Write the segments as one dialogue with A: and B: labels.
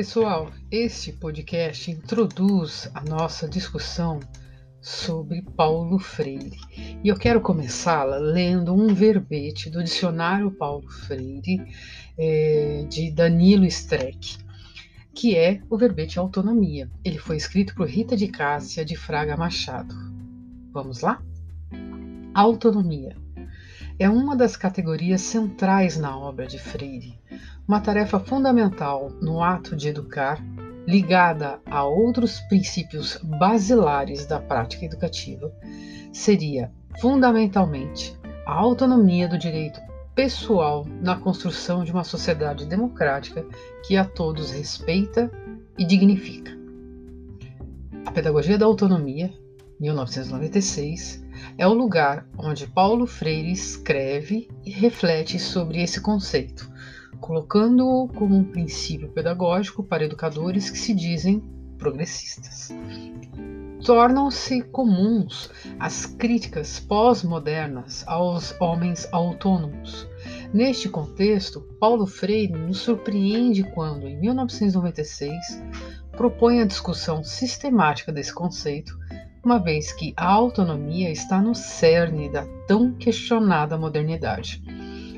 A: pessoal, este podcast introduz a nossa discussão sobre Paulo Freire. E eu quero começá-la lendo um verbete do dicionário Paulo Freire, é, de Danilo Streck, que é o verbete autonomia. Ele foi escrito por Rita de Cássia de Fraga Machado. Vamos lá? Autonomia é uma das categorias centrais na obra de Freire, uma tarefa fundamental no ato de educar, ligada a outros princípios basilares da prática educativa, seria fundamentalmente a autonomia do direito pessoal na construção de uma sociedade democrática que a todos respeita e dignifica. A Pedagogia da Autonomia, 1996, é o lugar onde Paulo Freire escreve e reflete sobre esse conceito, colocando-o como um princípio pedagógico para educadores que se dizem progressistas. Tornam-se comuns as críticas pós-modernas aos homens autônomos. Neste contexto, Paulo Freire nos surpreende quando, em 1996, propõe a discussão sistemática desse conceito uma vez que a autonomia está no cerne da tão questionada modernidade.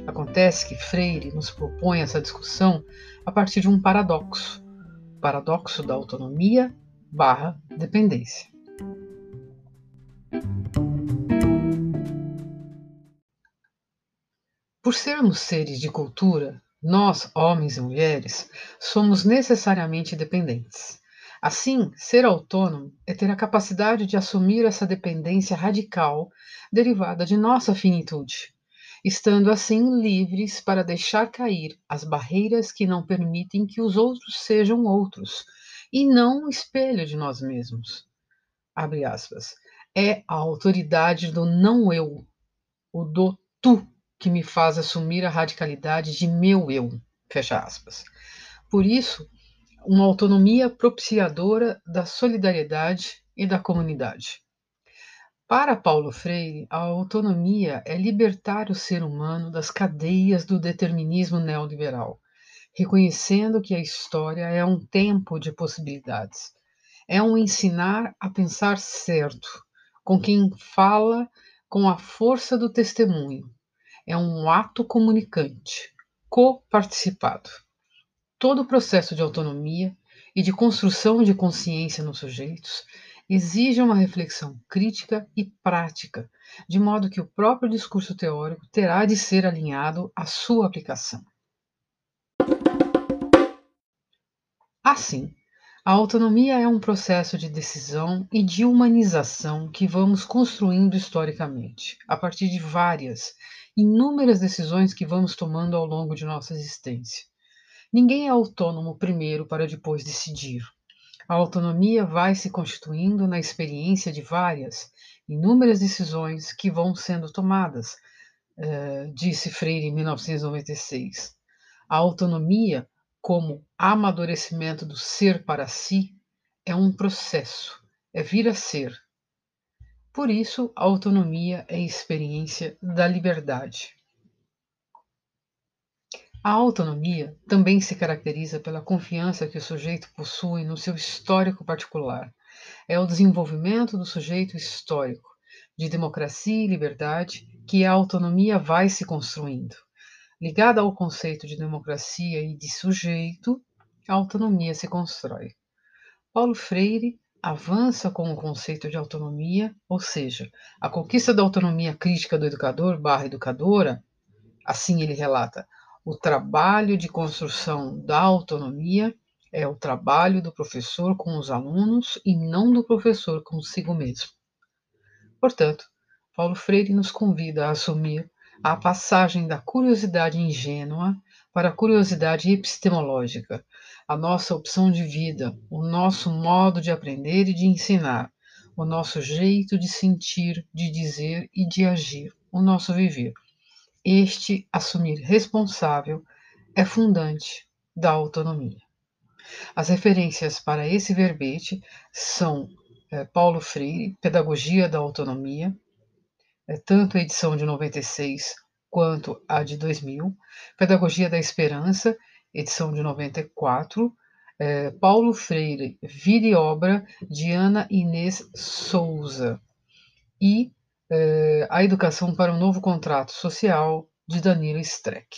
A: Acontece que Freire nos propõe essa discussão a partir de um paradoxo, o paradoxo da autonomia barra dependência. Por sermos seres de cultura, nós, homens e mulheres, somos necessariamente dependentes. Assim, ser autônomo é ter a capacidade de assumir essa dependência radical derivada de nossa finitude, estando assim livres para deixar cair as barreiras que não permitem que os outros sejam outros e não um espelho de nós mesmos. Abre aspas. É a autoridade do não eu, o do tu, que me faz assumir a radicalidade de meu eu. Fecha aspas. Por isso, uma autonomia propiciadora da solidariedade e da comunidade. Para Paulo Freire, a autonomia é libertar o ser humano das cadeias do determinismo neoliberal, reconhecendo que a história é um tempo de possibilidades. É um ensinar a pensar certo, com quem fala com a força do testemunho. É um ato comunicante, coparticipado. Todo o processo de autonomia e de construção de consciência nos sujeitos exige uma reflexão crítica e prática, de modo que o próprio discurso teórico terá de ser alinhado à sua aplicação. Assim, a autonomia é um processo de decisão e de humanização que vamos construindo historicamente, a partir de várias, inúmeras decisões que vamos tomando ao longo de nossa existência. Ninguém é autônomo primeiro para depois decidir. A autonomia vai se constituindo na experiência de várias, inúmeras decisões que vão sendo tomadas, uh, disse Freire em 1996. A autonomia, como amadurecimento do ser para si, é um processo, é vir a ser. Por isso, a autonomia é experiência da liberdade. A autonomia também se caracteriza pela confiança que o sujeito possui no seu histórico particular. É o desenvolvimento do sujeito histórico, de democracia e liberdade, que a autonomia vai se construindo. Ligada ao conceito de democracia e de sujeito, a autonomia se constrói. Paulo Freire avança com o conceito de autonomia, ou seja, a conquista da autonomia crítica do educador barra educadora, assim ele relata, o trabalho de construção da autonomia é o trabalho do professor com os alunos e não do professor consigo mesmo. Portanto, Paulo Freire nos convida a assumir a passagem da curiosidade ingênua para a curiosidade epistemológica, a nossa opção de vida, o nosso modo de aprender e de ensinar, o nosso jeito de sentir, de dizer e de agir, o nosso viver. Este assumir responsável é fundante da autonomia. As referências para esse verbete são é, Paulo Freire, Pedagogia da Autonomia, é, tanto a edição de 96 quanto a de 2000, Pedagogia da Esperança, edição de 94, é, Paulo Freire, Vida e Obra, de Ana Inês Souza. E é, A Educação para um Novo Contrato Social, de Danilo Streck.